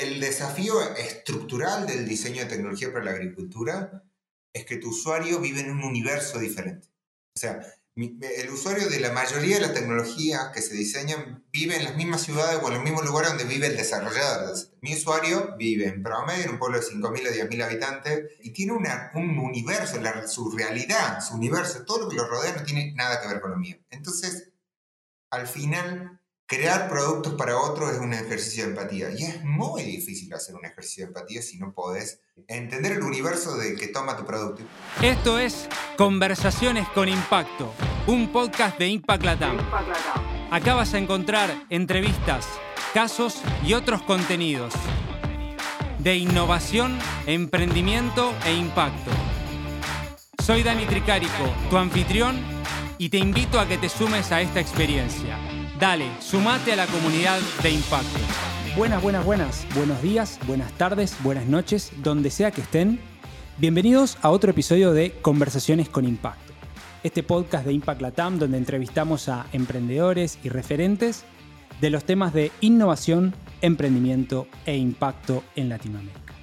el desafío estructural del diseño de tecnología para la agricultura es que tu usuario vive en un universo diferente. O sea, el usuario de la mayoría de las tecnologías que se diseñan vive en las mismas ciudades o en los mismos lugares donde vive el desarrollador. Mi usuario vive en promedio en un pueblo de 5.000 a 10.000 habitantes y tiene un universo, su realidad, su universo, todo lo que lo rodea no tiene nada que ver con lo mío. Entonces, al final, crear productos para otros es un ejercicio de empatía. Y es muy difícil hacer un ejercicio de empatía si no podés entender el universo de que toma tu producto. Esto es Conversaciones con Impacto, un podcast de Impact Latam. Acá vas a encontrar entrevistas, casos y otros contenidos de innovación, emprendimiento e impacto. Soy Dani Tricarico, tu anfitrión, y te invito a que te sumes a esta experiencia. Dale, sumate a la comunidad de impacto. Buenas, buenas, buenas. Buenos días, buenas tardes, buenas noches, donde sea que estén. Bienvenidos a otro episodio de Conversaciones con Impacto. Este podcast de Impact Latam donde entrevistamos a emprendedores y referentes de los temas de innovación, emprendimiento e impacto en Latinoamérica.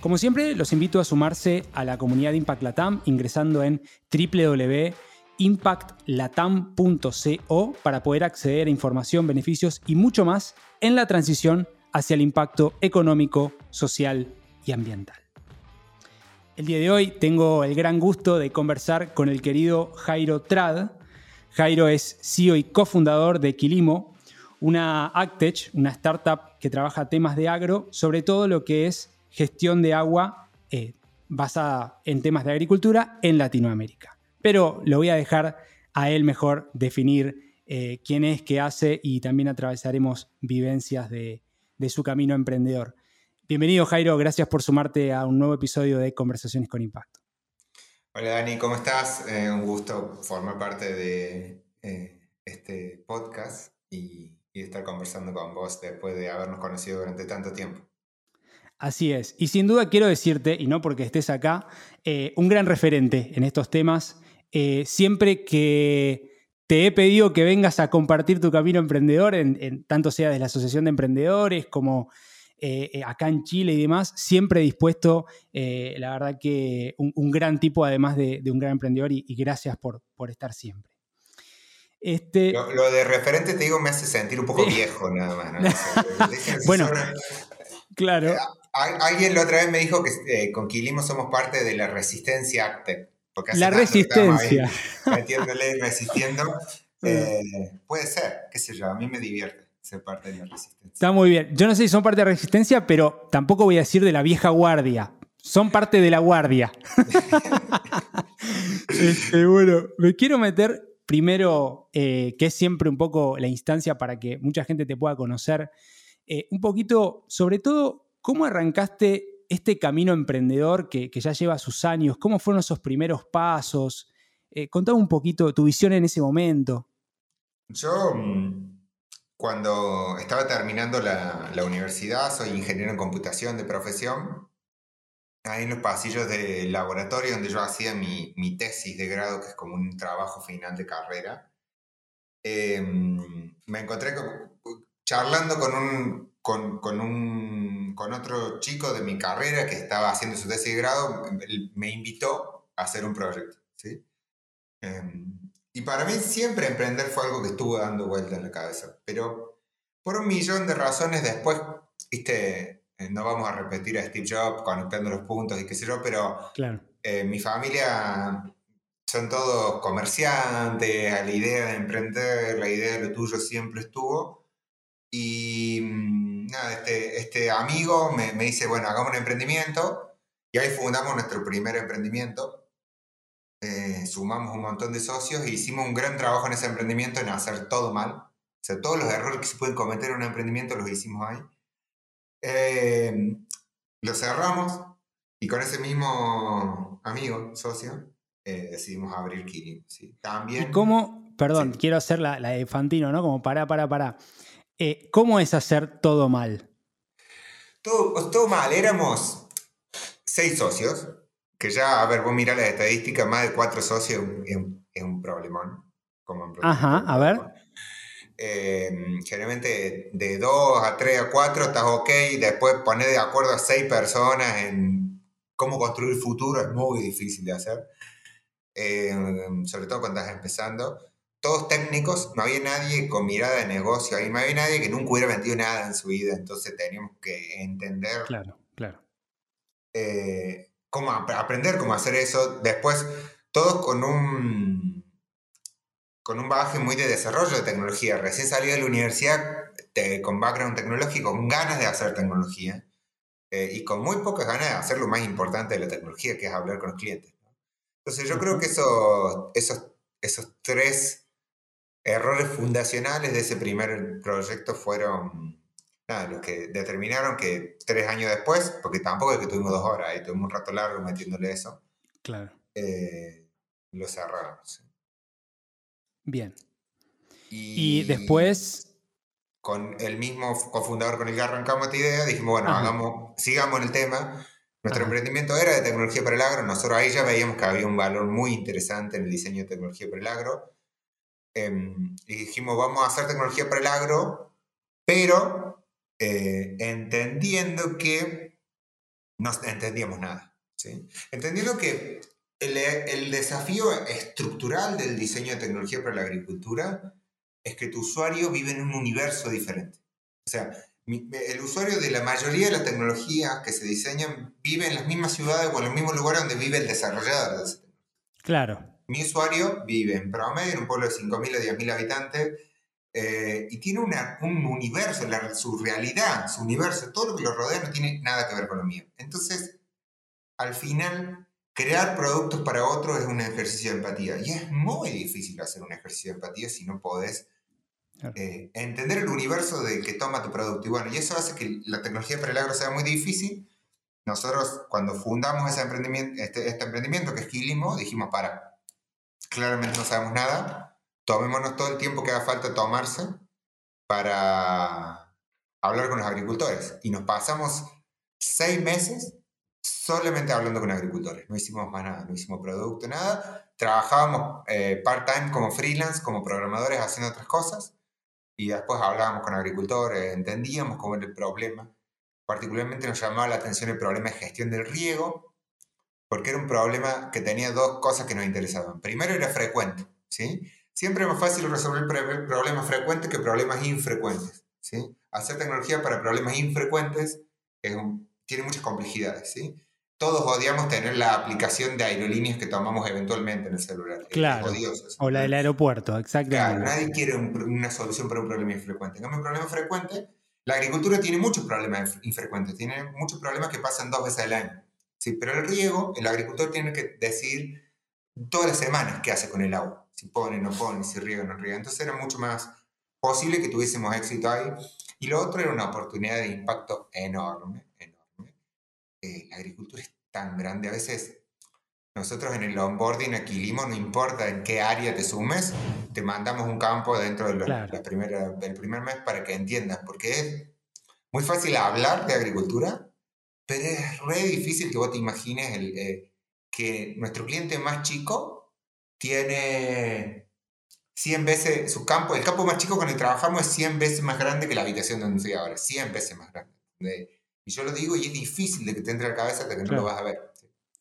Como siempre, los invito a sumarse a la comunidad de Impact Latam ingresando en www impactlatam.co para poder acceder a información, beneficios y mucho más en la transición hacia el impacto económico, social y ambiental. El día de hoy tengo el gran gusto de conversar con el querido Jairo Trad. Jairo es CEO y cofundador de Quilimo, una Actech, una startup que trabaja temas de agro, sobre todo lo que es gestión de agua eh, basada en temas de agricultura en Latinoamérica pero lo voy a dejar a él mejor definir eh, quién es, qué hace y también atravesaremos vivencias de, su camino emprendedor. Bienvenido Jairo, gracias por sumarte a un nuevo episodio de Conversaciones con Impacto. Hola Dani, ¿cómo estás? Eh, un gusto formar parte de eh, este podcast y, estar conversando con vos después de habernos conocido durante tanto tiempo. Así es, y sin duda quiero decirte, y no porque estés acá, un gran referente en estos temas, eh, siempre que te he pedido que vengas a compartir tu camino emprendedor, en, tanto sea de la Asociación de Emprendedores como eh, eh, acá en Chile y demás, siempre dispuesto, la verdad que un, gran tipo además de, un gran emprendedor y, gracias por, por, estar siempre. Este... Lo, de referente, te digo, me hace sentir un poco viejo nada más. bueno, claro. Alguien la otra vez me dijo que con Quilimo somos parte de la Resistencia La resistencia. Metiéndole, resistiendo. Eh, puede ser, qué sé yo, a mí me divierte ser parte de la resistencia. Está muy bien. Yo no sé si son parte de la resistencia, pero tampoco voy a decir de la vieja guardia. Son parte de la guardia. Este, bueno, me quiero meter primero, eh, que es siempre un poco la instancia para que mucha gente te pueda conocer, eh, un poquito, sobre todo, cómo arrancaste este camino emprendedor que, ya lleva sus años, ¿cómo fueron esos primeros pasos? Eh, contame un poquito tu visión en ese momento. Yo, mm, cuando estaba terminando la, universidad, soy ingeniero en computación de profesión. Ahí en los pasillos del laboratorio donde yo hacía mi, tesis de grado, que es como un trabajo final de carrera, em, me encontré charlando con un, con, un, con otro chico de mi carrera que estaba haciendo su tesis de grado, me invitó a hacer un proyecto. ¿sí? Em, y para mí siempre emprender fue algo que estuvo dando vuelta en la cabeza, pero por un millón de razones después, viste, eh, no vamos a repetir a Steve Jobs conectando los puntos y qué sé yo, pero claro. Eh, mi familia son todos comerciantes, a la idea de emprender, la idea de lo tuyo siempre estuvo. Y mm, nada, este, este amigo me, me, dice, bueno, hagamos un emprendimiento. Y ahí fundamos nuestro primer emprendimiento. Eh, sumamos un montón de socios e hicimos un gran trabajo en ese emprendimiento en hacer todo mal. O sea, todos los errores que se pueden cometer en un emprendimiento los hicimos ahí. Eh, lo cerramos y con ese mismo amigo, socio, eh, decidimos abrir Kirin. ¿sí? También, ¿Y cómo? Perdón, quiero hacer la, la de Fantino, ¿no? Como para, para, para. Eh, ¿Cómo es hacer todo mal? Todo, todo mal. Éramos seis socios, que ya, a ver, vos mirá las estadísticas, más de cuatro socios es un, problemón. Ajá, a ver. eh, generalmente de 2 a 3 a 4 estás ok, después poner de acuerdo a 6 personas en cómo construir futuro es muy difícil de hacer, eh, sobre todo cuando estás empezando. Todos técnicos, no había nadie con mirada de negocio, no había nadie que nunca hubiera vendido nada en su vida, entonces teníamos que entender claro, claro. Eh, cómo aprender cómo hacer eso. Después, todos con un, con un bagaje muy de desarrollo de tecnología. Recién salido de la universidad con background tecnológico, con ganas de hacer tecnología eh, y con muy pocas ganas de hacer lo más importante de la tecnología, que es hablar con los clientes. Entonces yo creo que eso, esos, esos tres errores fundacionales de ese primer proyecto fueron nada, los que determinaron que tres años después, porque tampoco es que tuvimos dos horas, y tuvimos un rato largo metiéndole eso, claro. Eh, lo cerraron. Bien. Y, después... Con el mismo cofundador con el que arrancamos esta idea, dijimos, bueno, hagamos, sigamos en el tema. Nuestro emprendimiento era de tecnología para el agro. Nosotros ahí ya veíamos que había un valor muy interesante en el diseño de tecnología para el agro. Em, y dijimos, vamos a hacer tecnología para el agro, pero eh, entendiendo que no entendíamos nada. ¿sí? Entendiendo que el, desafío estructural del diseño de tecnología para la agricultura es que tu usuario vive en un universo diferente. O sea, el usuario de la mayoría de las tecnologías que se diseñan vive en las mismas ciudades o en los mismos lugares donde vive el desarrollador de. Claro. Mi usuario vive en promedio en un pueblo de 5.000 a 10.000 habitantes eh, y tiene un universo, su realidad, su universo, todo lo que lo rodea no tiene nada que ver con lo mío. Entonces, al final, crear productos para otros es un ejercicio de empatía. Y es muy difícil hacer un ejercicio de empatía si no podés eh, entender el universo de que toma tu producto. Y bueno, y eso hace que la tecnología para el agro sea muy difícil. Nosotros, cuando fundamos ese emprendimiento, este, este emprendimiento que es Quilimo, dijimos, para, claramente no sabemos nada, tomémonos todo el tiempo que haga falta tomarse para hablar con los agricultores. Y nos pasamos seis meses solamente hablando con agricultores. No hicimos más nada, no hicimos producto, nada. Trabajábamos eh, part-time como freelance, como programadores, haciendo otras cosas. Y después hablábamos con agricultores, entendíamos cómo era el problema. Particularmente nos llamaba la atención el problema de gestión del riego, porque era un problema que tenía dos cosas que nos interesaban. Primero era frecuente, ¿sí? Siempre es más fácil resolver problemas frecuentes que problemas infrecuentes, ¿sí? Hacer tecnología para problemas infrecuentes es un, tiene muchas complejidades, ¿sí? Todos odiamos tener la aplicación de aerolíneas que tomamos eventualmente en el celular. Claro. o la del aeropuerto, exactamente. Claro, nadie quiere una solución para un problema infrecuente. En cambio, un problema frecuente, la agricultura tiene muchos problemas infrecuentes, tiene muchos problemas que pasan dos veces al año. ¿Sí? Pero el riego, el agricultor tiene que decir todas las semanas qué hace con el agua. Si pone, no pone, si riega, no riega. Entonces era mucho más posible que tuviésemos éxito ahí. Y lo otro era una oportunidad de impacto enorme eh, la agricultura es tan grande. A veces nosotros en el onboarding Aquilimo, no importa en qué área te sumes, te mandamos un campo dentro de del primer mes para que entiendas, porque es muy fácil hablar de agricultura, pero es re difícil que vos te imagines el, eh, que nuestro cliente más chico tiene 100 veces, su campo, el campo más chico con el que trabajamos es 100 veces más grande que la habitación donde estoy ahora, 100 veces más grande. Y yo lo digo y es difícil de que te entre a la cabeza hasta que no lo vas a ver.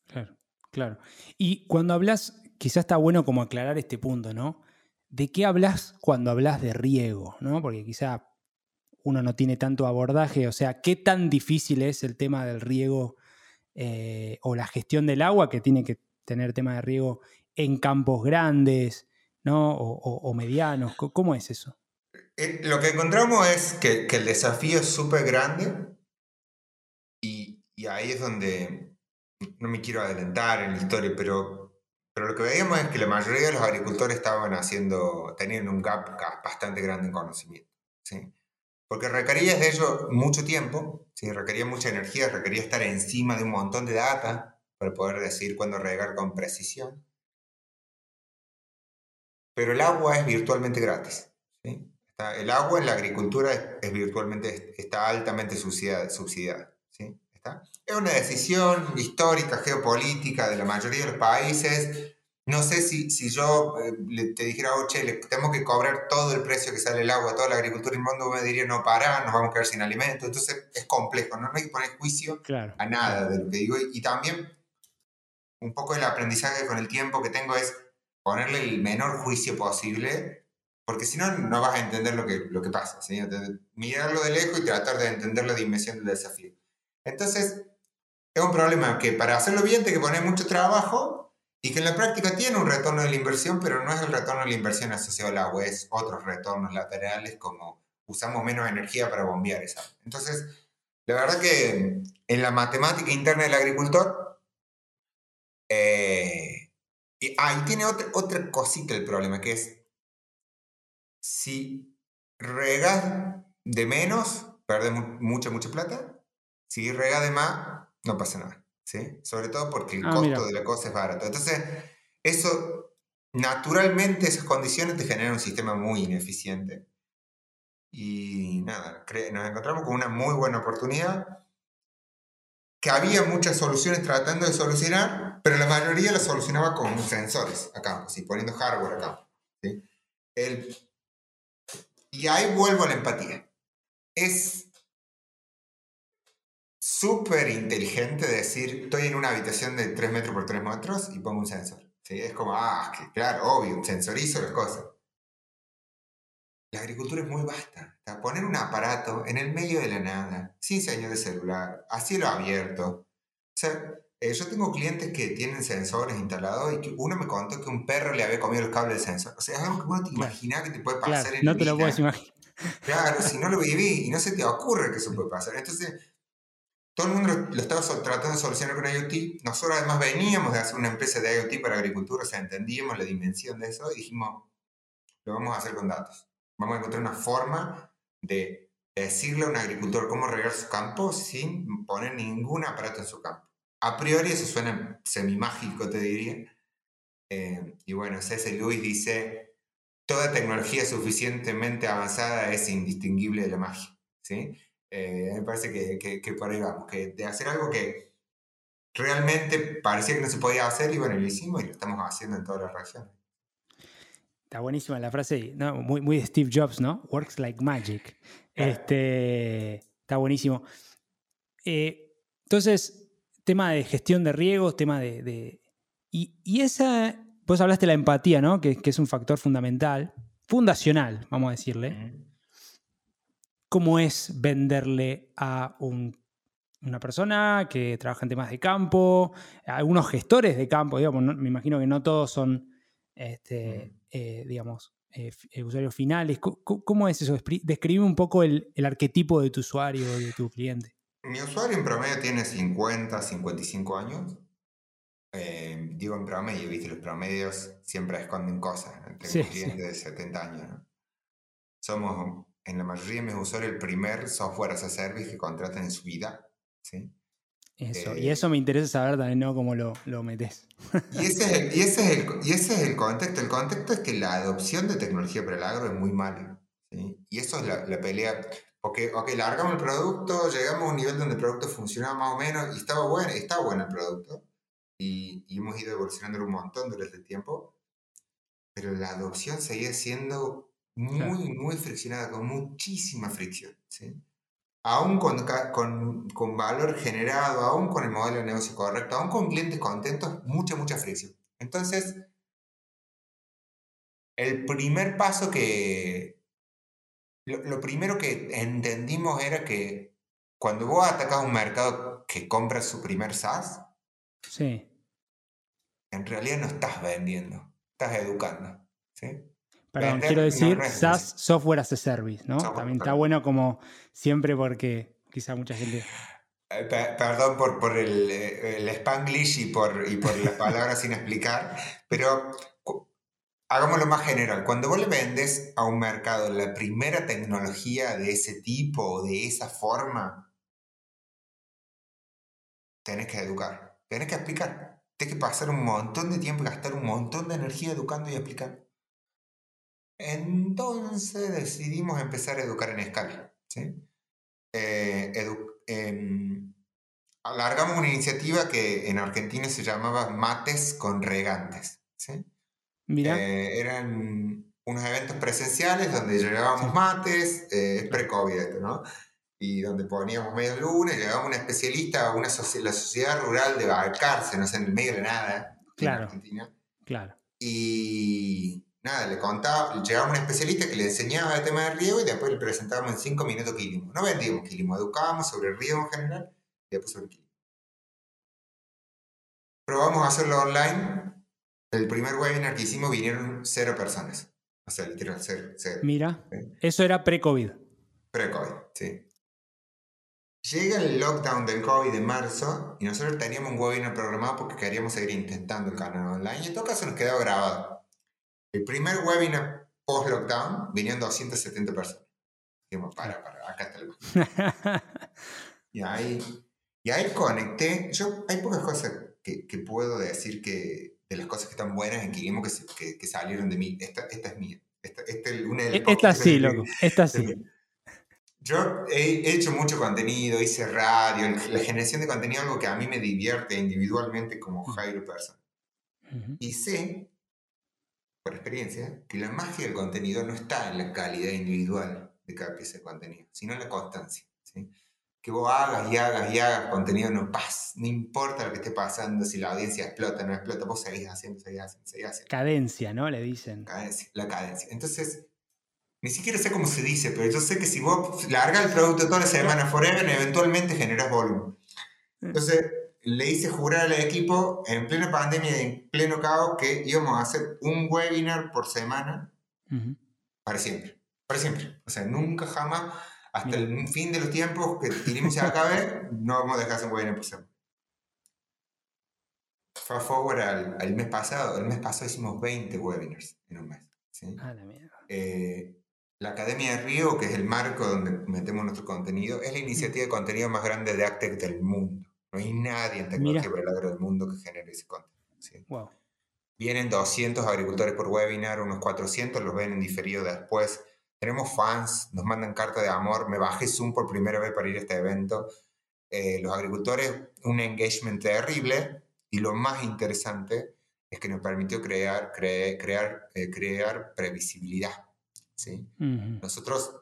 Claro, claro. Y cuando hablas, quizás está bueno como aclarar este punto, ¿no? ¿De qué hablas cuando hablas de riego? ¿no? Porque quizá uno no tiene tanto abordaje, o sea, ¿qué tan difícil es el tema del riego eh, o la gestión del agua que tiene que tener tema de riego en campos grandes, ¿no? O, medianos, ¿cómo es eso? Eh, lo que encontramos es que, el desafío es súper grande y ahí es donde no me quiero adelantar en la historia, pero, pero lo que veíamos es que la mayoría de los agricultores estaban haciendo, teniendo un gap bastante grande en conocimiento. Porque requería de ello mucho tiempo, ¿sí? requería mucha energía, requería estar encima de un montón de data para poder decir cuándo regar con precisión. Pero el agua es virtualmente gratis. ¿sí? el agua en la agricultura es, virtualmente, está altamente subsidiada. Es una decisión histórica, geopolítica de la mayoría de los países no sé si, si yo eh, te dijera, oh, che, le tengo que cobrar todo el precio que sale el agua, toda la agricultura del mundo, me diría, no, para, nos vamos a quedar sin alimento. Entonces es complejo, no, hay que poner juicio a nada de lo que digo. Y, también un poco el aprendizaje con el tiempo que tengo es ponerle el menor juicio posible, porque si no, no vas a entender lo que, lo que pasa. ¿sí? Mirarlo de lejos y tratar de entender la dimensión del desafío. Entonces, es un problema que para hacerlo bien te que poner mucho trabajo y que en la práctica tiene un retorno de la inversión, pero no es el retorno de la inversión asociado al agua, es otros retornos laterales como usamos menos energía para bombear esa. Entonces, la verdad que en la matemática interna del agricultor, eh, y, ah, tiene otra, otra cosita el problema, que es, si regas de menos, perdes mucha, mucha plata, si regas de más, no pasa nada. Sobre todo porque el ah, costo de la cosa es barato. Entonces, eso, naturalmente, esas condiciones te generan un sistema muy ineficiente. Y nada, nos encontramos con una muy buena oportunidad que había muchas soluciones tratando de solucionar, pero la mayoría las solucionaba con sensores acá, ¿sí? poniendo hardware. El, y ahí vuelvo a la empatía. Es súper inteligente decir, estoy en una habitación de 3 metros por 3 metros y pongo un sensor. ¿sí? Es como, ah, claro, obvio, sensorizo las cosas. La agricultura es muy vasta. poner un aparato en el medio de la nada, sin señal de celular, a cielo abierto. O sea, eh, yo tengo clientes que tienen sensores instalados y que uno me contó que un perro le había comido el cable del sensor. O sea, es algo que uno te imagina que te puede pasar en No te lo puedes imaginar. Claro, si no lo viví y no se te ocurre que eso puede pasar. Entonces, todo el mundo lo estaba tratando de solucionar con IoT. Nosotros además veníamos de hacer una empresa de IoT para agricultura, o sea, entendíamos la dimensión de eso y dijimos, lo vamos a hacer con datos. Vamos a encontrar una forma de decirle a un agricultor cómo regar su campo sin poner ningún aparato en su campo. A priori eso suena semi-mágico, te diría. Eh, y bueno, C.S. Lewis dice, toda tecnología suficientemente avanzada es indistinguible de la magia. ¿sí? Eh, me parece que, que, por ahí vamos, que de hacer algo que realmente parecía que no se podía hacer y bueno, lo hicimos y lo estamos haciendo en todas las regiones. Está buenísima la frase, ¿no? muy, muy de Steve Jobs, ¿no? Works like magic. Este, está buenísimo. Eh, entonces, tema de gestión de riegos, tema de... y, y, esa, vos hablaste de la empatía, ¿no? Que, que, es un factor fundamental, fundacional, vamos a decirle cómo es venderle a una persona que trabaja en temas de campo, algunos gestores de campo, digamos, me imagino que no todos son, este, eh, digamos, eh, eh, usuarios finales. ¿Cómo, es eso? Describe un poco el, arquetipo de tu usuario, de tu cliente. Mi usuario en promedio tiene 50, 55 años. digo en promedio, viste, los promedios siempre esconden cosas. Tengo clientes de 70 años. Somos en la mayoría de mis usuarios el primer software as a service que contratan en su vida. ¿sí? Eso, y eso me interesa saber también, ¿no? Cómo lo, lo metes. Y ese, es el, y, ese es el, y ese es el contexto. El contexto es que la adopción de tecnología para el agro es muy mala. ¿sí? Y eso es la, la pelea. Porque, ok, largamos el producto, llegamos a un nivel donde el producto funcionaba más o menos y estaba bueno, estaba bueno el producto. Y, y hemos ido evolucionando un montón durante el tiempo. Pero la adopción seguía siendo muy, muy friccionada, con muchísima fricción. ¿sí? Aún con, con, con, valor generado, aún con el modelo de negocio correcto, aún con clientes contentos, mucha, mucha fricción. Entonces, el primer paso que... Lo, primero que entendimos era que cuando vos atacás un mercado que compra su primer SaaS, sí. en realidad no estás vendiendo, estás educando. ¿sí? Perdón, quiero decir SaaS, Software as a Service, ¿no? También está bueno como siempre porque quizá mucha gente... Eh, perdón por, por el, el, spanglish y por, y por las palabras sin explicar, pero hagámoslo más general. Cuando vos le vendes a un mercado la primera tecnología de ese tipo o de esa forma, tenés que educar, tenés que explicar. Tienes que pasar un montón de tiempo y gastar un montón de energía educando y explicando. Entonces decidimos empezar a educar en escala. ¿sí? Eh, em, alargamos una iniciativa que en Argentina se llamaba Mates con Regantes. ¿sí? Mira. Eh, eran unos eventos presenciales donde llevábamos mates, eh, es pre-COVID ¿no? Y donde poníamos medio lunes, llevábamos un especialista, una soci- la sociedad rural de Balcarce, no sé, en el medio de nada, en Claro. Argentina. Claro. Y nada, le contaba, llevábamos un especialista que le enseñaba el tema de riego y después le presentábamos en cinco minutos quilimo. No vendíamos quilimo, educábamos sobre el riego en general y después sobre el quilimo. Probamos a hacerlo online. El primer webinar que hicimos vinieron cero personas. O sea, literal, cero, cero. Mira. Sí. Eso era pre-COVID. Pre-COVID, sí. Llega el lockdown del COVID de marzo y nosotros teníamos un webinar programado porque queríamos seguir intentando el canal online y en todo caso nos quedó grabado. El primer webinar post-lockdown vinieron 270 personas. Dijimos, para, para, acá está el Y ahí, y ahí conecté. Yo, hay pocas cosas que, que puedo decir que de las cosas que están buenas en Kirimo que, que, que salieron de mí. Esta, esta es mía. Esta, esta es una de las E- Esta sí, loco. Esta sí. yo he he hecho mucho contenido, hice radio, la generación de contenido es algo que a mí me divierte individualmente como Jairo Person. Ujú. Y sé, por experiencia, que la magia del contenido no está en la calidad individual de cada pieza de contenido, sino en la constancia. ¿sí? Que vos hagas y hagas y hagas contenido, no pasa, no importa lo que esté pasando, si la audiencia explota o no explota, vos seguís haciendo, seguís haciendo, seguís haciendo Cadencia, ¿no? Le dicen. cadencia, la cadencia. Entonces, ni siquiera sé cómo se dice, pero yo sé que si vos largas el producto toda la semana forever, eventualmente generas volumen. Entonces, le hice jurar al equipo en plena pandemia y en pleno caos que íbamos a hacer un webinar por semana para siempre. Para siempre. O sea, nunca jamás, hasta Bien. el fin de los tiempos que Tirimo se acabe, no vamos a dejar de hacer un webinar por semana. Fast forward al, al mes pasado. El mes pasado hicimos 20 webinars en un mes. ¿sí? Ah, la mierda. Eh, la Academia de Río, que es el marco donde metemos nuestro contenido, es la iniciativa de contenido más grande de Actec del mundo. No hay nadie en tecnología Mira. agro del mundo que genere ese contenido. ¿sí? Wow. Vienen 200 agricultores por webinar, unos 400 los ven en diferido después. Tenemos fans, nos mandan carta de amor. Me bajé Zoom por primera vez para ir a este evento. Eh, los agricultores, un engagement terrible. Y lo más interesante es que nos permitió crear, cre- crear, eh, crear previsibilidad. ¿sí? Ujú. Nosotros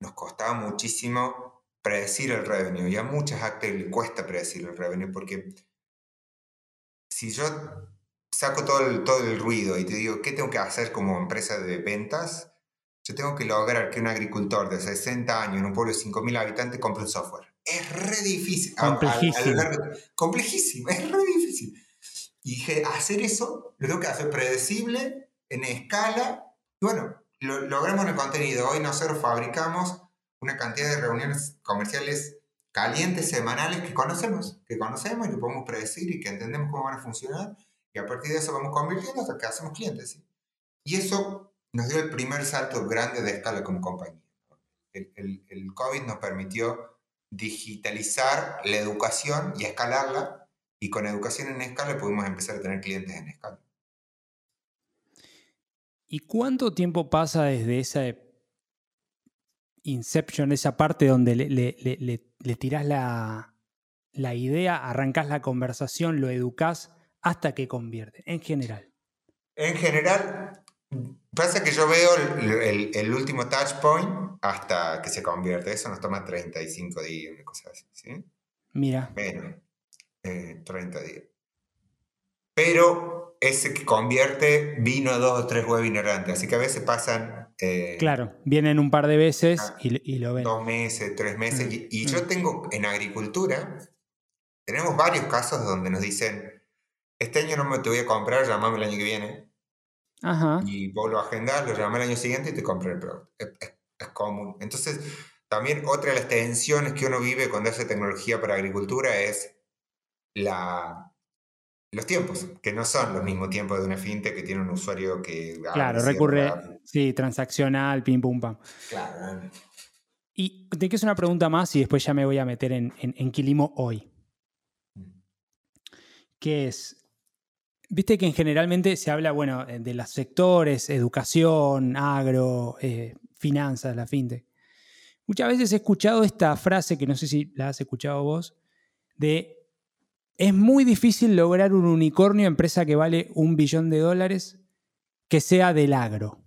nos costaba muchísimo predecir el revenue y a muchas actas le cuesta predecir el revenue porque si yo saco todo el, todo el ruido y te digo qué tengo que hacer como empresa de ventas, yo tengo que lograr que un agricultor de 60 años en un pueblo de 5.000 habitantes compre un software. Es re difícil. A- a- a lo Complejísimo. largo- complejísimo, es re difícil. Y dije, hacer eso lo tengo que hacer predecible, en escala. Y bueno, lo, logramos el contenido. Hoy nosotros fabricamos una cantidad de reuniones comerciales calientes semanales que conocemos, que conocemos y que podemos predecir y que entendemos cómo van a funcionar. Y a partir de eso vamos convirtiendo hasta que hacemos clientes. ¿sí? Y eso nos dio el primer salto grande de escala como compañía. El, el- el COVID nos permitió digitalizar la educación y escalarla, y con educación en escala pudimos empezar a tener clientes en escala. ¿Y cuánto tiempo pasa desde esa inception, esa parte donde le, le, le, le- le tirás la, la idea, arrancás la conversación, lo educás, hasta que convierte, en general? En general, pasa que yo veo el, el- el último touch point hasta que se convierte. Eso nos toma 35 días, una cosa así, ¿sí? Mira, Menos, eh, 30 días. Pero ese que convierte vino dos o tres webinars antes, así que a veces pasan eh, claro, vienen un par de veces Ah, y, y lo ven. dos meses, tres meses. Mm, Y, y mm. yo tengo en agricultura, tenemos varios casos donde nos dicen, este año no me te voy a comprar, llamame el año que viene. Ajá, Y vos lo agendás, lo llamás el año siguiente y te compras el producto. Es, es- es común. Entonces, también otra de las tensiones que uno vive cuando hace tecnología para agricultura es la, los tiempos, que no son los mismos tiempos de una fintech que tiene un usuario que... abre, claro, recurre, sí, transaccional, pim, pum, pam. Claro. Y te quiero una pregunta más y después ya me voy a meter en, en, en Quilimo hoy. Que es, viste que en generalmente se habla, bueno, eh, de los sectores, educación, agro, eh, finanzas, la fintech. Muchas veces he escuchado esta frase, que no sé si la has escuchado vos, de es muy difícil lograr un unicornio, empresa que vale un billón de dólares, que sea del agro.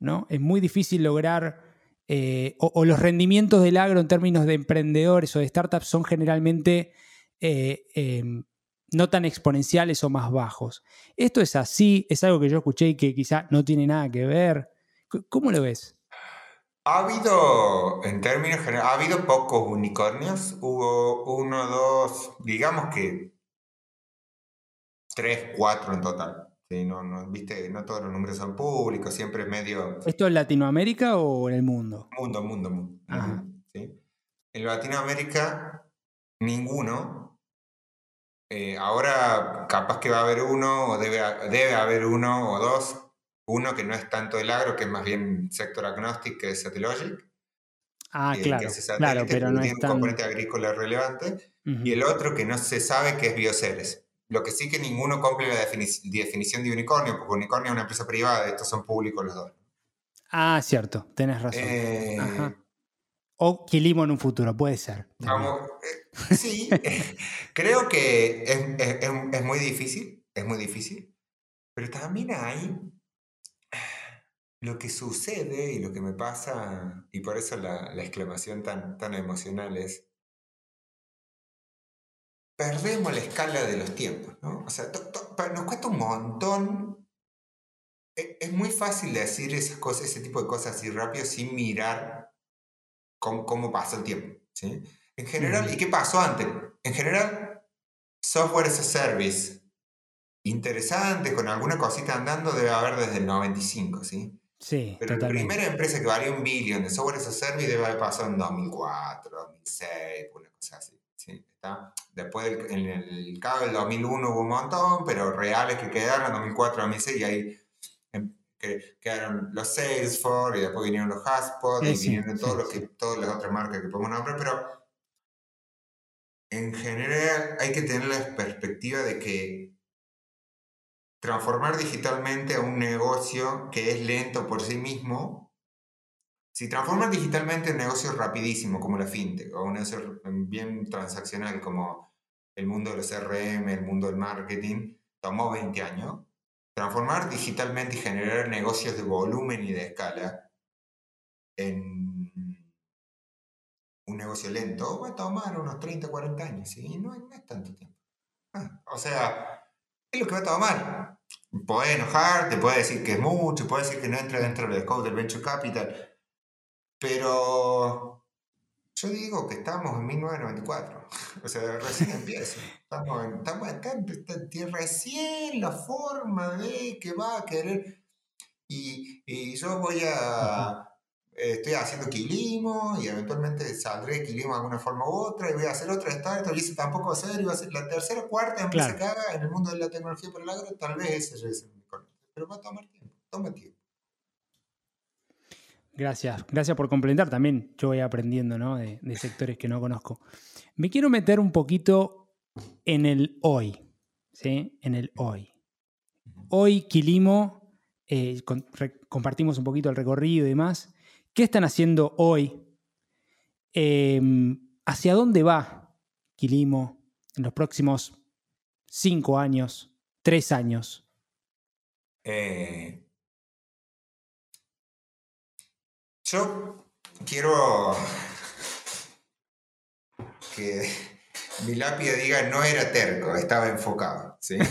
¿no? Es muy difícil lograr, eh, o, los rendimientos del agro en términos de emprendedores o de startups son generalmente eh, em, no tan exponenciales o más bajos. ¿Esto es así? ¿Es algo que yo escuché y que quizá no tiene nada que ver? ¿Cómo lo ves? Ha habido, en términos generales, ha habido pocos unicornios. Hubo uno, dos, digamos que tres, cuatro en total. Sí, no, no, viste, no todos los números son públicos, siempre es medio. ¿Esto en Latinoamérica o en el mundo? Mundo, mundo, mundo. ¿sí? En Latinoamérica, ninguno. Eh, ahora capaz que va a haber uno, o debe, debe haber uno o dos, uno que no es tanto el agro, que es más bien sector agnostic, que es Satellogic. Ah, claro, claro, pero no tiene un componente agrícola relevante. Y el otro que no se sabe que es Bioceres. Lo que sí que ninguno cumple la definición de unicornio, porque unicornio es una empresa privada, estos son públicos los dos. Ah, cierto, tenés razón. Eh, o Quilimo en un futuro, puede ser. Vamos, eh, sí, creo que es, es, muy difícil, es muy difícil, pero también hay lo que sucede y lo que me pasa, y por eso la, exclamación tan, tan emocional es, perdemos la escala de los tiempos, ¿no? O sea, nos cuesta un montón. E, es, muy fácil decir esas cosas, ese tipo de cosas así rápido sin mirar cómo, cómo pasó el tiempo, ¿sí? En general, ¿y qué pasó antes? En general, software as a service interesante, con alguna cosita andando, debe haber desde el 95, ¿sí? Sí, Pero la primera empresa que valía un billón de software as a service debe haber pasado en 2004, 2006, una cosa así. ¿Sí? ¿Está? Después en el caso del 2001 hubo un montón, pero reales que quedaron en 2004, 2006 y ahí em, quedaron los Salesforce y después vinieron los HubSpot y vinieron todos que, todas las otras marcas que podemos nombrar, pero en general hay que tener la perspectiva de que transformar digitalmente a un negocio que es lento por sí mismo, si transformas digitalmente un negocio rapidísimo como la fintech o un negocio bien transaccional como el mundo de los CRM, el mundo del marketing, tomó 20 años. Transformar digitalmente y generar negocios de volumen y de escala en un negocio lento va a tomar unos 30, 40 años, y no, es tanto tiempo. Ah, o sea, es lo que va a tomar. Puede enojar, te puede decir que es mucho, puede decir que no entra dentro del scope del venture capital, pero yo digo que estamos en 1994, o sea, recién empieza. Estamos, en, estamos acá, recién la forma de que va a querer. Y, y yo voy a, estoy haciendo Quilimo y eventualmente saldré Quilimo de alguna forma u otra y voy a hacer otra startup y ese tampoco va a ser y va a ser la tercera o cuarta empresa que haga en el mundo de la tecnología para el agro, tal vez ese es el Pero va a tomar tiempo, toma tiempo. Gracias, gracias por complementar también. Yo voy aprendiendo ¿no? de, sectores que no conozco. Me quiero meter un poquito en el hoy, ¿sí? En el hoy. Hoy Quilimo, eh, compartimos un poquito el recorrido y demás. ¿Qué están haciendo hoy? Em, ¿Hacia dónde va Quilimo en los próximos cinco años, tres años? Eh, yo quiero que mi lápida diga no era terco, estaba enfocado. ¿sí?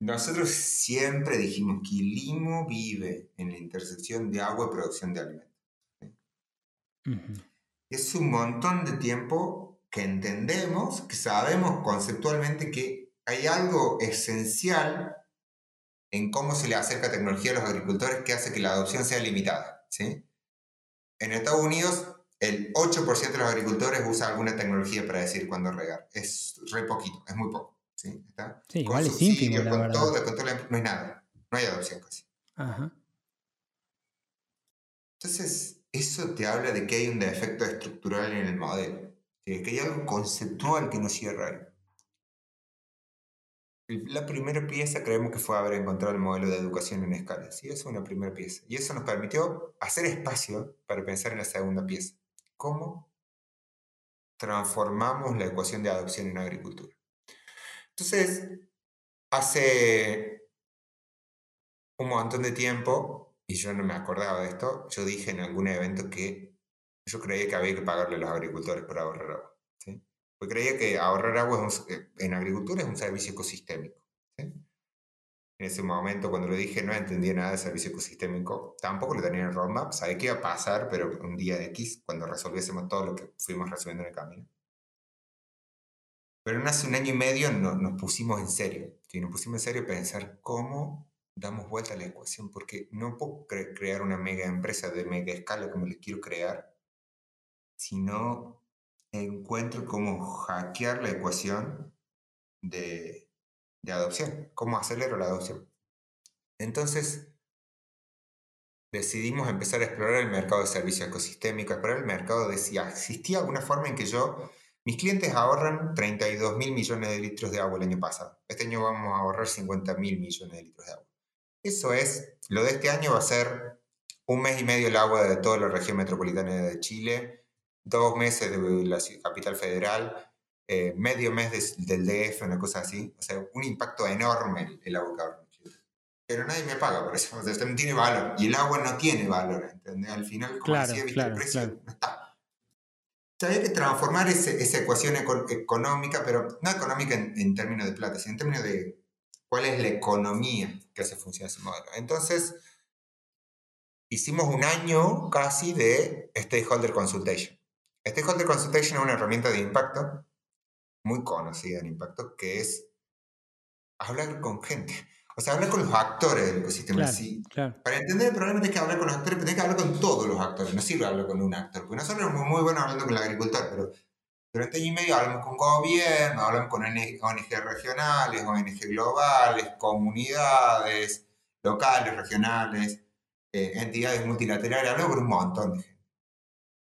Nosotros siempre dijimos que Limo vive en la intersección de agua y producción de alimentos. Es un montón de tiempo que entendemos, que sabemos conceptualmente que hay algo esencial en cómo se le acerca tecnología a los agricultores que hace que la adopción sea limitada. ¿sí? En Estados Unidos, el 8% de los agricultores usa alguna tecnología para decir cuándo regar. Es re poquito, es muy poco. ¿sí? ¿Está? Sí, igual es ínfimo, con. Todo, con todo no hay nada, no hay adopción casi. Ajá. Entonces, eso te habla de que hay un defecto estructural en el modelo, que hay algo conceptual que no cierra ahí. La primera pieza creemos que fue haber encontrado el modelo de educación en escala. ¿sí? Esa es una primera pieza. Y eso nos permitió hacer espacio para pensar en la segunda pieza. ¿Cómo transformamos la ecuación de adopción en agricultura. Entonces, hace un montón de tiempo, y yo no me acordaba de esto, yo dije en algún evento que yo creía que había que pagarle a los agricultores por ahorrar agua. ¿Sí? Porque creía que ahorrar agua eh, en agricultura es un servicio ecosistémico. En ese momento, cuando lo dije, no entendía nada de servicio ecosistémico. Tampoco lo tenía en el roadmap. Sabía que iba a pasar, pero un día X, cuando resolviésemos todo lo que fuimos resolviendo en el camino. Pero hace un año y medio no, nos pusimos en serio. ¿sí? Nos pusimos en serio a pensar cómo damos vuelta a la ecuación, porque no puedo crear una mega empresa de mega escala como le quiero crear, sino encuentro cómo hackear la ecuación de, de adopción, cómo acelero la adopción. Entonces, decidimos empezar a explorar el mercado de servicios ecosistémicos, explorar el mercado de si existía alguna forma en que yo, mis clientes ahorran 32 mil millones de litros de agua el año pasado. Este año vamos a ahorrar 50 mil millones de litros de agua. Eso es, lo de este año va a ser un mes y medio el agua de toda la región metropolitana de Chile, dos meses de la capital federal, eh, medio mes del DF, una cosa así. O sea, un impacto enorme el, agua que Pero nadie me paga por eso. O sea, no tiene valor. Y el agua no tiene valor. ¿entendés? Al final, como claro, decía, claro, el precio claro. no está. O sea, hay que transformar ese, esa ecuación eco- económica, pero no económica en, en términos de plata, sino en términos de cuál es la economía que hace funcionar ese modelo. Entonces, hicimos un año casi de Stakeholder Consultation. Stakeholder Consultation es una herramienta de impacto muy conocida en impacto, que es hablar con gente. O sea, hablar con los actores del ecosistema. Claro, Sí, claro. para entender el problema tienes que hablar con los actores, pero tienes que hablar con todos los actores. No sirve hablar con un actor. Porque nosotros somos muy buenos hablando con el agricultor, pero durante año y medio hablamos con gobierno, hablamos con ONG regionales, ONG globales, comunidades locales, regionales, eh, entidades multilaterales, hablamos con un montón de gente.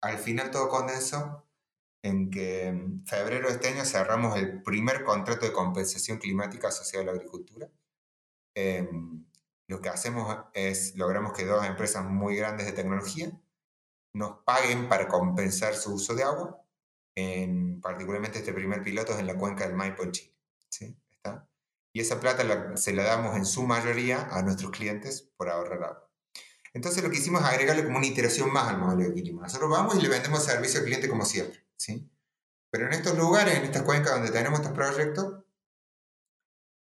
Al final todo condensó en que en febrero de este año cerramos el primer contrato de compensación climática asociado a la agricultura. Em, lo que hacemos es, logramos que dos empresas muy grandes de tecnología nos paguen para compensar su uso de agua, en, particularmente este primer piloto es en la cuenca del Maipo en Chile. ¿sí? ¿Está? Y esa plata la- se la damos en su mayoría a nuestros clientes por ahorrar agua. Entonces lo que hicimos es agregarle como una iteración más al modelo de equilibrio. Nosotros vamos y le vendemos servicio al cliente como siempre. ¿sí? Pero en estos lugares, en estas cuencas donde tenemos estos proyectos,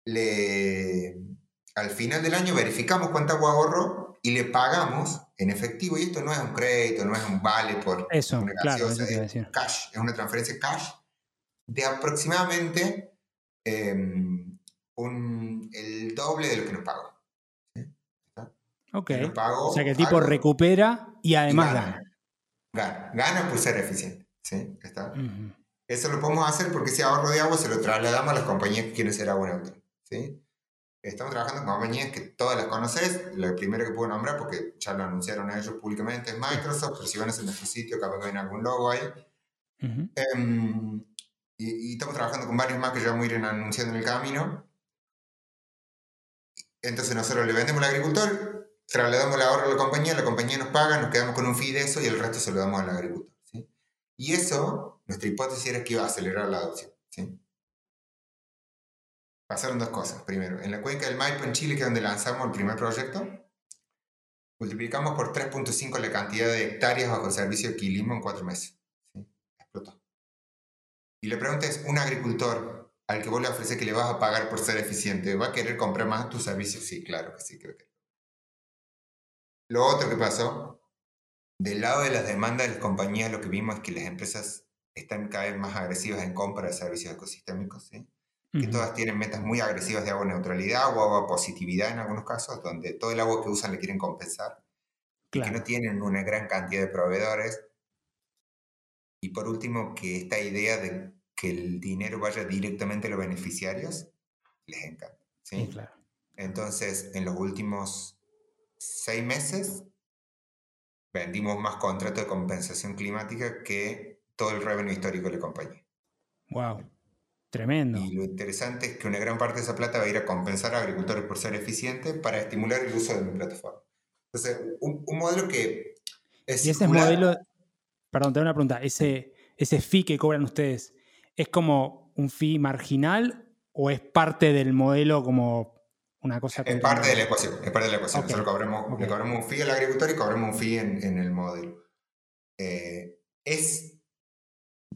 le, al final del año verificamos cuánta agua ahorró y le pagamos en efectivo. Y esto no es un crédito, no es un vale por Eso, una claro, eso es decir. cash, es una transferencia cash de aproximadamente em, un- el doble de lo que nos pagó. Ok. Pagó O sea que el tipo algo recupera y y además gana. Gana, gana por ser eficiente. ¿sí? ¿Está? Ujú. Eso lo podemos hacer porque ese ahorro de agua se lo trasladamos a las compañías que quieren ser agua neutra. ¿sí? Estamos trabajando con compañías que todas las conoces. La primera que puedo nombrar, porque ya lo anunciaron ellos públicamente, es Microsoft, pero si van a nuestro sitio, capaz que ven algún logo ahí. Ujú. Em, y, y estamos trabajando con varios más que ya vamos a ir anunciando en el camino. Entonces nosotros le vendemos al agricultor, trasladamos el ahorro a la compañía, la compañía nos paga, nos quedamos con un fee de eso y el resto se lo damos al agricultor. Y eso, nuestra hipótesis era que iba a acelerar la adopción. Pasaron dos cosas. Primero, en la cuenca del Maipo en Chile, que es donde lanzamos el primer proyecto, multiplicamos por 3.5 la cantidad de hectáreas bajo el servicio de Quilimo en cuatro meses. Explotó. Y la pregunta es, un agricultor al que vos le ofreces que le vas a pagar por ser eficiente, ¿va a querer comprar más tus servicios? Sí, claro que sí, creo que. Lo otro que pasó, del lado de las demandas de las compañías, lo que vimos es que las empresas están cada vez más agresivas en compra de servicios ecosistémicos, ¿sí? que todas tienen metas muy agresivas de agua neutralidad o agua positividad en algunos casos, donde todo el agua que usan le quieren compensar, y que Claro. no tienen una gran cantidad de proveedores. Y por último, que esta idea de que el dinero vaya directamente a los beneficiarios, les encanta. ¿sí? Sí, claro. Entonces, en los últimos seis meses, vendimos más contratos de compensación climática que todo el revenue histórico de la compañía. Wow. Tremendo. Y lo interesante es que una gran parte de esa plata va a ir a compensar a agricultores por ser eficientes para estimular el uso de mi plataforma. Entonces, un, un modelo que es Y ese circular. modelo, perdón, te hago una pregunta, ese, ese fee que cobran ustedes, ¿es como un fee marginal o es parte del modelo como una cosa? Es parte de la ecuación, es parte de la ecuación. Nosotros cobramos, le cobramos un fee al agricultor y cobramos un fee en, el modelo. Eh, es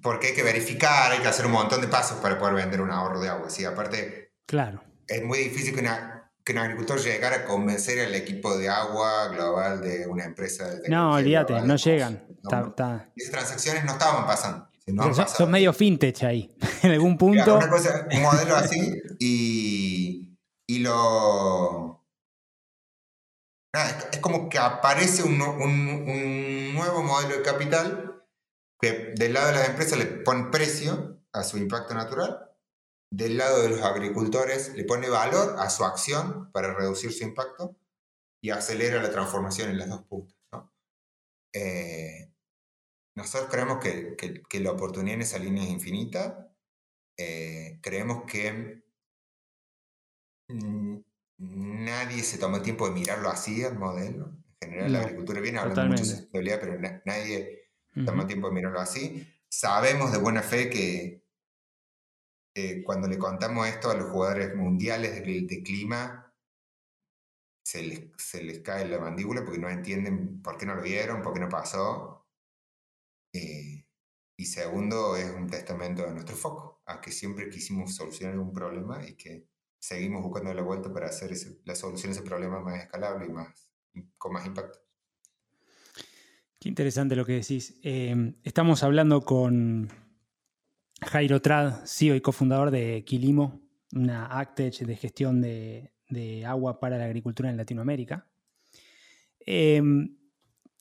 porque hay que verificar, hay que hacer un montón de pasos para poder vender un ahorro de agua. ¿sí? Aparte, claro. es muy difícil que, que un agricultor llegara a convencer al equipo de agua global de una empresa. De no, olvídate, no llegan. Esas transacciones no estaban pasando. son, medio fintech ahí, en algún punto. un modelo así y, lo... es, como que aparece un, un, un nuevo modelo de capital que del lado de las empresas le pone precio a su impacto natural, del lado de los agricultores le pone valor a su acción para reducir su impacto y acelera la transformación en las dos puntas. Eh, nosotros creemos que, que, la oportunidad en esa línea es infinita. Eh, creemos que nadie se tomó el tiempo de mirarlo así, el modelo. En general, la agricultura viene hablando de mucha sustentabilidad, pero nadie Toma tiempo de mirarlo así. Sabemos de buena fe que cuando le contamos esto a los jugadores mundiales de, clima, se les, se les, cae la mandíbula porque no entienden por qué no lo vieron, por qué no pasó. Eh, y segundo, es un testamento de nuestro foco, a que siempre quisimos solucionar un problema y que seguimos buscando la vuelta para hacer la solución a ese problema más escalable y más, con más impacto. Qué interesante lo que decís. Em, estamos hablando con Jairo Trad, CEO y cofundador de Quilimo, una Actech de gestión de, agua para la agricultura en Latinoamérica. Em,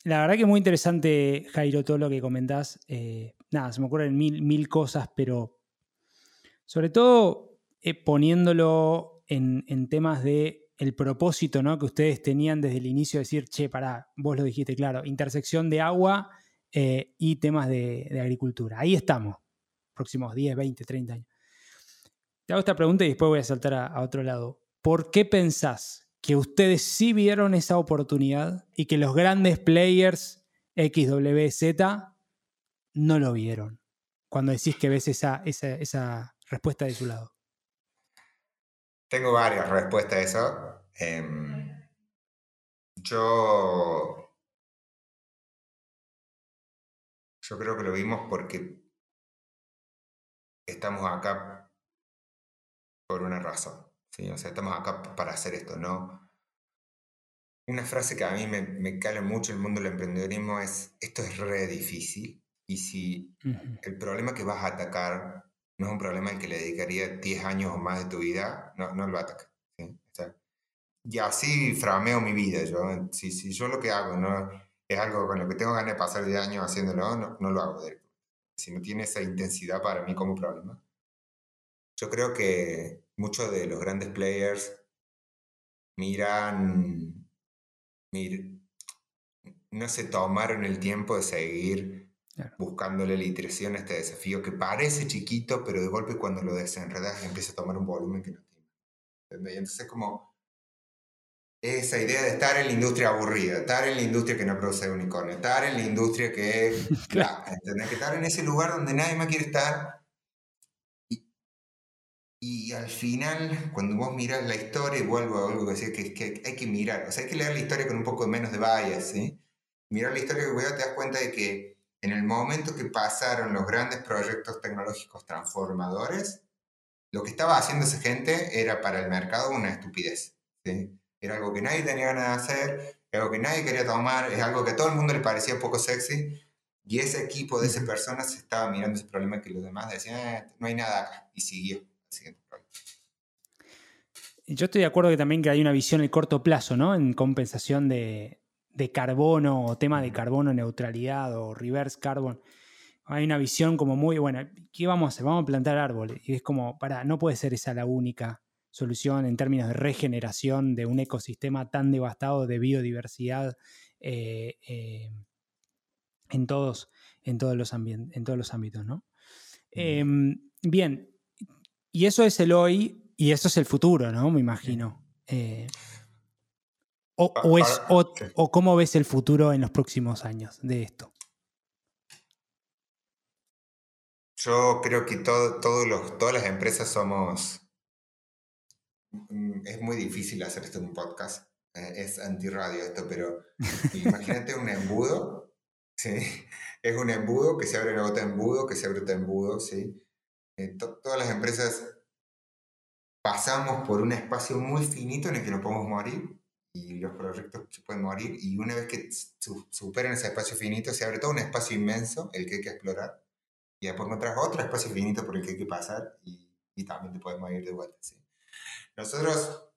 la verdad que muy interesante, Jairo, todo lo que comentás. Eh, nada, se me ocurren mil, mil cosas, pero sobre todo eh, poniéndolo en, temas de el propósito ¿no? que ustedes tenían desde el inicio de decir, che, pará, vos lo dijiste claro, intersección de agua eh, y temas de, agricultura. Ahí estamos, próximos 10, 20, 30 años. Te hago esta pregunta y después voy a saltar a, otro lado. ¿Por qué pensás que ustedes sí vieron esa oportunidad y que los grandes players XWZ no lo vieron? Cuando decís que ves esa respuesta de su lado. Tengo varias respuestas a eso. Em, yo, yo creo que lo vimos porque estamos acá por una razón. ¿sí? O sea, estamos acá para hacer esto, ¿no? Una frase que a mí me, me cala mucho el mundo del emprendedorismo es, esto es re difícil y si el problema que vas a atacar no es un problema al que le dedicaría 10 años o más de tu vida, no, no lo ataca. y así frameo mi vida. Yo, si, si yo lo que hago no es algo con lo que tengo ganas de pasar 10 años haciéndolo, no, no lo hago. Si no tiene esa intensidad para mí como problema. Yo creo que muchos de los grandes players miran, mir, no se tomaron el tiempo de seguir buscándole la iteración a este desafío que parece chiquito, pero de golpe cuando lo desenredas empieza a tomar un volumen que no tiene. Y entonces como esa idea de estar en la industria aburrida, estar en la industria que no produce unicornio, estar en la industria que... claro. Que estar en ese lugar donde nadie más quiere estar. Y, al final, cuando vos miras la historia, y vuelvo a algo que decía, que, que hay que mirar, o sea, hay que leer la historia con un poco menos de bias, ¿sí? Mirar la historia que te das cuenta de que en el momento que pasaron los grandes proyectos tecnológicos transformadores, lo que estaba haciendo esa gente era para el mercado una estupidez. Era algo que nadie tenía ganas de hacer, algo que nadie quería tomar, es algo que a todo el mundo le parecía poco sexy. Y ese equipo de esas personas estaba mirando ese problema que los demás decían, eh, no hay nada acá. Y siguió el siguiente Yo estoy de acuerdo que también que hay una visión en corto plazo, ¿no? En compensación de, de carbono o tema de carbono neutralidad o reverse carbon. Hay una visión como muy, bueno, ¿qué vamos a hacer? Vamos a plantar árboles. Y es como, para, no puede ser esa la única solución en términos de regeneración de un ecosistema tan devastado de biodiversidad eh, eh, en, todos, en, todos los en todos los ámbitos, ¿no? Em, bien, y eso es el hoy y eso es el futuro, ¿no? Me imagino. Eh, o, es, o, cómo ves el futuro en los próximos años de esto? Yo creo que todo, todos los, todas las empresas somos... Mm, es muy difícil hacer esto en un podcast. Eh, es antirradio esto, pero imagínate un embudo. ¿sí? Es un embudo que se abre gota de embudo, que se abre otro embudo. ¿sí? Eh, todas las empresas pasamos por un espacio muy finito en el que no podemos morir y los proyectos se pueden morir y una vez que superan ese espacio finito se abre todo un espacio inmenso el que hay que explorar y después encontrar otro espacio finito por el que hay que pasar y, y también te puedes morir de vuelta. ¿sí? Nosotros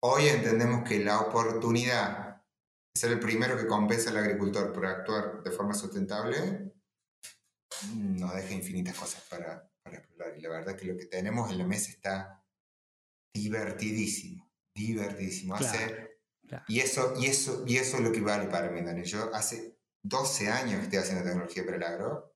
hoy entendemos que la oportunidad de ser el primero que compensa al agricultor por actuar de forma sustentable nos deja infinitas cosas para, para explorar y la verdad que lo que tenemos en la mesa está divertidísimo divertidísimo. Y, eso, y, eso, y eso es lo que vale para mí, Dani. Yo hace 12 años que estoy haciendo tecnología para el agro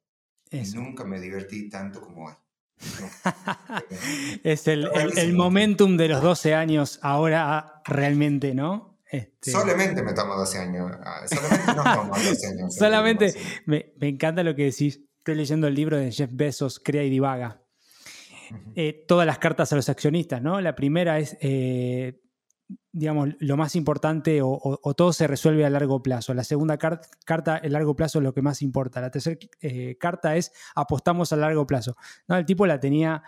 y nunca me divertí tanto como hoy. es el, el, momentum de los 12 años ahora realmente, ¿no? Este... Solamente me tomo 12 años. Ah, solamente no tomo 12 años. Solamente, me, me, encanta lo que decís. Estoy leyendo el libro de Jeff Bezos, Crea y Divaga. Eh, todas las cartas a los accionistas, ¿no? La primera es eh, digamos, lo más importante o, todo se resuelve a largo plazo. La segunda carta, el largo plazo es lo que más importa. La tercera eh, carta es apostamos a largo plazo. ¿No? El tipo la tenía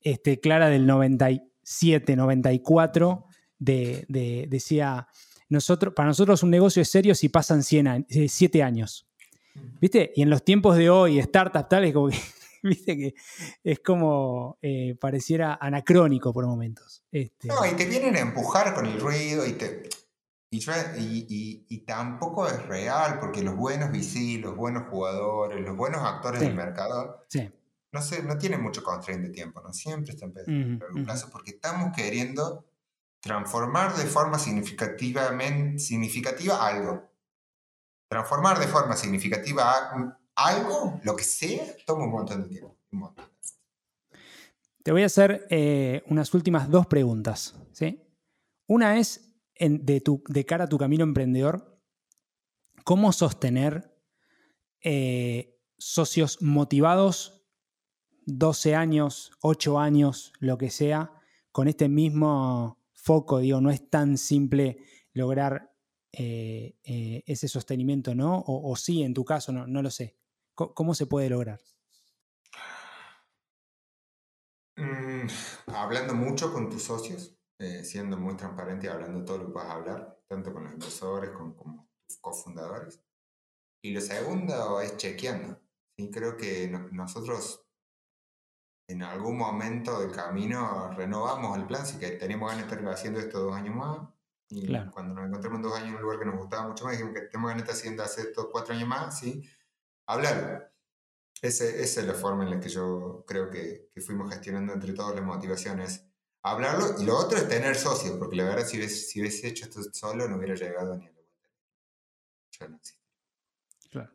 este, clara del 97, 94, de, decía, nosotros, para nosotros un negocio es serio si pasan 100 7 años. ¿Viste? Y en los tiempos de hoy, startups tales como que Viste que es como eh, pareciera anacrónico por momentos. Este. No, y te vienen a empujar con el ruido y te. Y, y, tampoco es real, porque los buenos VC, los buenos jugadores, los buenos actores del mercado, no, sé, no tienen mucho constraint de tiempo, ¿no? Siempre están pensando uh plazo, porque estamos queriendo transformar de forma significativamente, significativa algo. Transformar de forma significativa algo, lo que sea, toma un montón de tiempo. Te voy a hacer eh, unas últimas dos preguntas. ¿sí? Una es, de, tu, de cara a tu camino emprendedor, ¿cómo sostener eh, socios motivados 12 años, 8 años, lo que sea, con este mismo foco? Digo, no es tan simple lograr eh, ese sostenimiento, ¿no? O, o, sí, en tu caso, no, no lo sé. ¿Cómo se puede lograr? Mm, hablando mucho con tus socios, eh, siendo muy transparente y hablando todo lo que puedas hablar, tanto con los inversores como con tus cofundadores. Y lo segundo es chequeando. ¿sí? Creo que nosotros en algún momento del camino renovamos el plan, si que teníamos ganas de estar haciendo esto dos años más. Y cuando nos encontramos dos años en un lugar que nos gustaba mucho más, dijimos que tenemos ganas de estar haciendo hacer estos cuatro años más, ¿sí? Hablar. Ese, esa es la forma en la que yo creo que, fuimos gestionando entre todas las motivaciones. Hablarlo y lo otro es tener socios, porque la verdad si hubiese, si hubiese hecho esto solo no hubiera llegado ni a la vuelta. Ya no existe. Claro.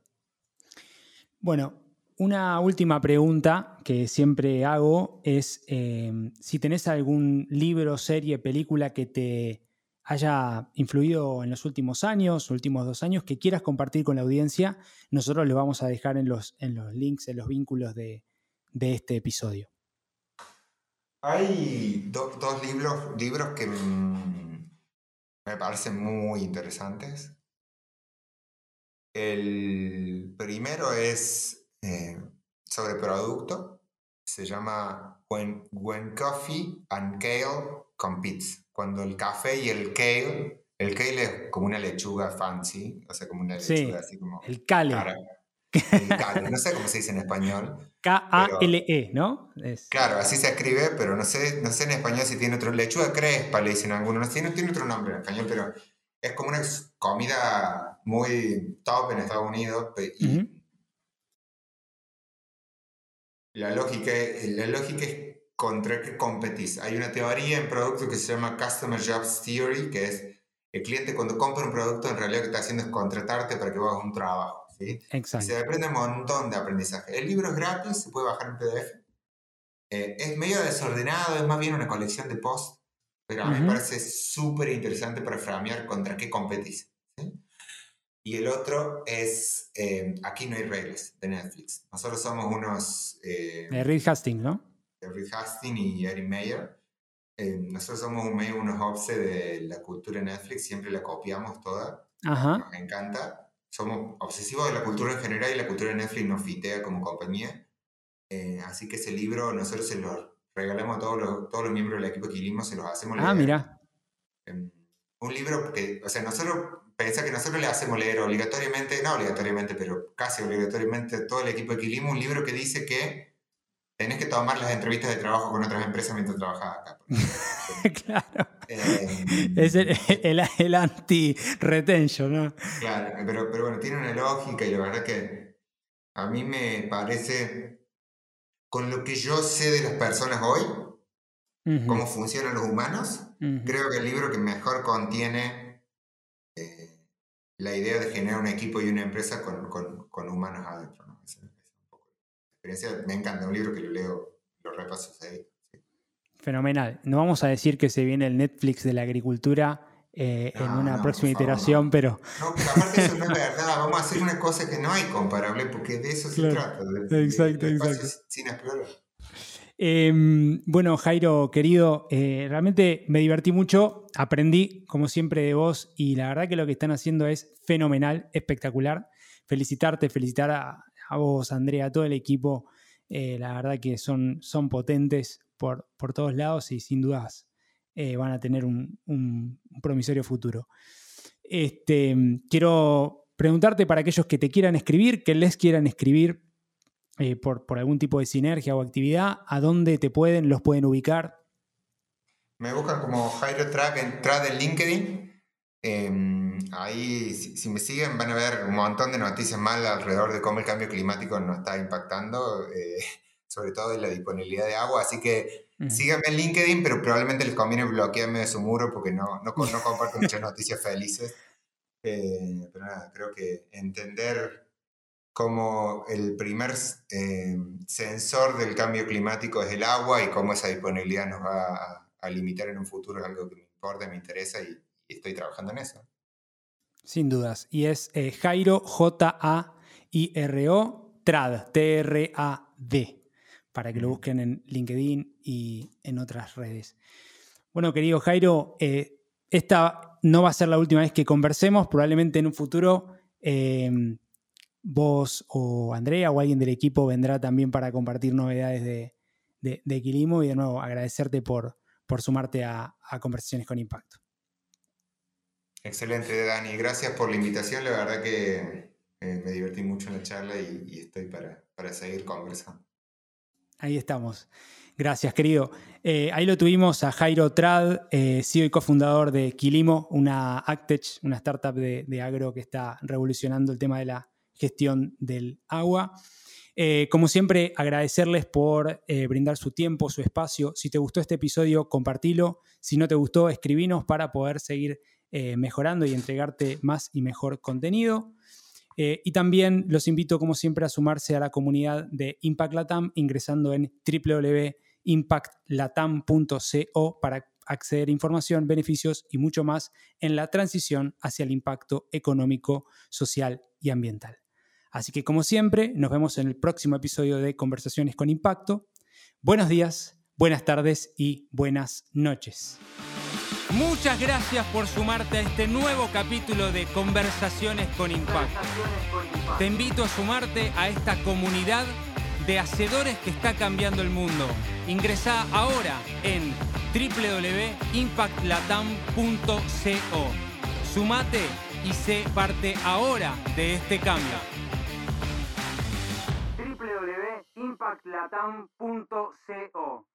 Bueno, una última pregunta que siempre hago es eh, si tenés algún libro, serie, película que te haya influido en los últimos años, últimos dos años, que quieras compartir con la audiencia, nosotros lo vamos a dejar en los, en los links, en los vínculos de, este episodio. Hay dos libros, libros que me parecen muy interesantes. El primero es eh, sobre producto, se llama When, When Coffee and Kale Competes cuando el café y el kale, el kale es como una lechuga fancy, o sea, como una lechuga así como... El kale. el kale, no sé cómo se dice en español. K-A-L-E, ¿no? Claro, así se escribe, pero no sé, no sé en español si tiene otro... Lechuga crespa, le dicen algunos, no tiene, tiene otro nombre en español, pero es como una comida muy top en Estados Unidos. la, lógica, la lógica es contra qué competís. Hay una teoría en producto que se llama Customer Jobs Theory, que es el cliente cuando compra un producto en realidad lo que está haciendo es contratarte para que hagas un trabajo. ¿sí? Exacto. Y se aprende un montón de aprendizaje. El libro es gratis, se puede bajar en PDF. Eh, es medio desordenado, es más bien una colección de posts, pero a mí me parece súper interesante para framear contra qué competís. Y el otro es eh, Aquí no hay reglas, de Netflix. Nosotros somos unos... Eh, de Reed Hastings, ¿no? Reed Hastings y Eric Mayer. Eh, nosotros somos un medio unos obse de la cultura Netflix, siempre la copiamos toda. Ajá. Nos encanta. Somos obsesivos de la cultura en general y la cultura de Netflix nos fitea como compañía. así que ese libro nosotros se lo regalamos a todos los, todos los miembros del equipo que hicimos, se los hacemos Ah, mira. Em, un libro que, o sea, nosotros Pensa que nosotros le hacemos leer obligatoriamente, no obligatoriamente, pero casi obligatoriamente todo el equipo de Quilimo un libro que dice que tenés que tomar las entrevistas de trabajo con otras empresas mientras trabajas acá. claro. Eh, es el, anti-retention, ¿no? Claro, pero, pero bueno, tiene una lógica y la verdad que a mí me parece, con lo que yo sé de las personas hoy, cómo funcionan los humanos, creo que el libro que mejor contiene eh, la idea de generar un equipo y una empresa con, con, humanos adentro. ¿no? Experiencia, me encanta, un libro que lo leo, lo repaso ahí. Fenomenal. No vamos a decir que se viene el Netflix de la agricultura eh, en una próxima iteración, pero... No, pero aparte eso no es verdad, vamos a hacer una cosa que no hay comparable, porque de eso se trata. exacto, exacto. Sin explorar. Em, bueno, Jairo, querido, eh, realmente me divertí mucho, aprendí como siempre de vos y la verdad que lo que están haciendo es fenomenal, espectacular. Felicitarte, felicitar a, vos, Andrea, a todo el equipo. Eh, la verdad que son, son potentes por, por, todos lados y sin dudas eh, van a tener un, un, promisorio futuro. Este, quiero preguntarte para aquellos que te quieran escribir, que les quieran escribir, eh, por, algún tipo de sinergia o actividad, ¿a dónde te pueden, los pueden ubicar? Me buscan como Jairo Trad en, LinkedIn. Em, ahí, si, me siguen, van a ver un montón de noticias malas alrededor de cómo el cambio climático nos está impactando, eh, sobre todo en la disponibilidad de agua. Así que síganme en LinkedIn, pero probablemente les conviene bloquearme de su muro porque no, no, no comparto muchas noticias felices. Eh, pero nada, creo que entender como el primer eh, sensor del cambio climático es el agua y cómo esa disponibilidad nos va a, limitar en un futuro es algo que me importa, me interesa y, estoy trabajando en eso. Sin dudas. Y es eh, Jairo, J-A-I-R-O, TRAD, T-R-A-D, para que lo busquen en LinkedIn y en otras redes. Bueno, querido Jairo, eh, esta no va a ser la última vez que conversemos, probablemente en un futuro vos o Andrea o alguien del equipo vendrá también para compartir novedades de, de, Equilimo y de nuevo agradecerte por, por sumarte a, Conversaciones con Impacto. Excelente, Dani. Gracias por la invitación. La verdad que eh, me divertí mucho en la charla y, estoy para, seguir conversando. Ahí estamos. Gracias, querido. Eh, ahí lo tuvimos a Jairo Trad, eh, CEO y cofundador de Quilimo, una Actech, una startup de, agro que está revolucionando el tema de la gestión del agua. Como siempre, agradecerles por brindar su tiempo, su espacio. Si te gustó este episodio, compartilo. Si no te gustó, escribinos para poder seguir eh, mejorando y entregarte más y mejor contenido. y también los invito, como siempre, a sumarse a la comunidad de Impact Latam ingresando en www.impactlatam.co para acceder a información, beneficios y mucho más en la transición hacia el impacto económico, social y ambiental. Así que como siempre, nos vemos en el próximo episodio de Conversaciones con Impacto. Buenos días, buenas tardes y buenas noches. Muchas gracias por sumarte a este nuevo capítulo de Conversaciones con Impacto. Te invito a sumarte a esta comunidad de hacedores que está cambiando el mundo. Ingresa ahora en www.impactlatam.co. Sumate y sé parte ahora de este cambio. www.impactlatam.co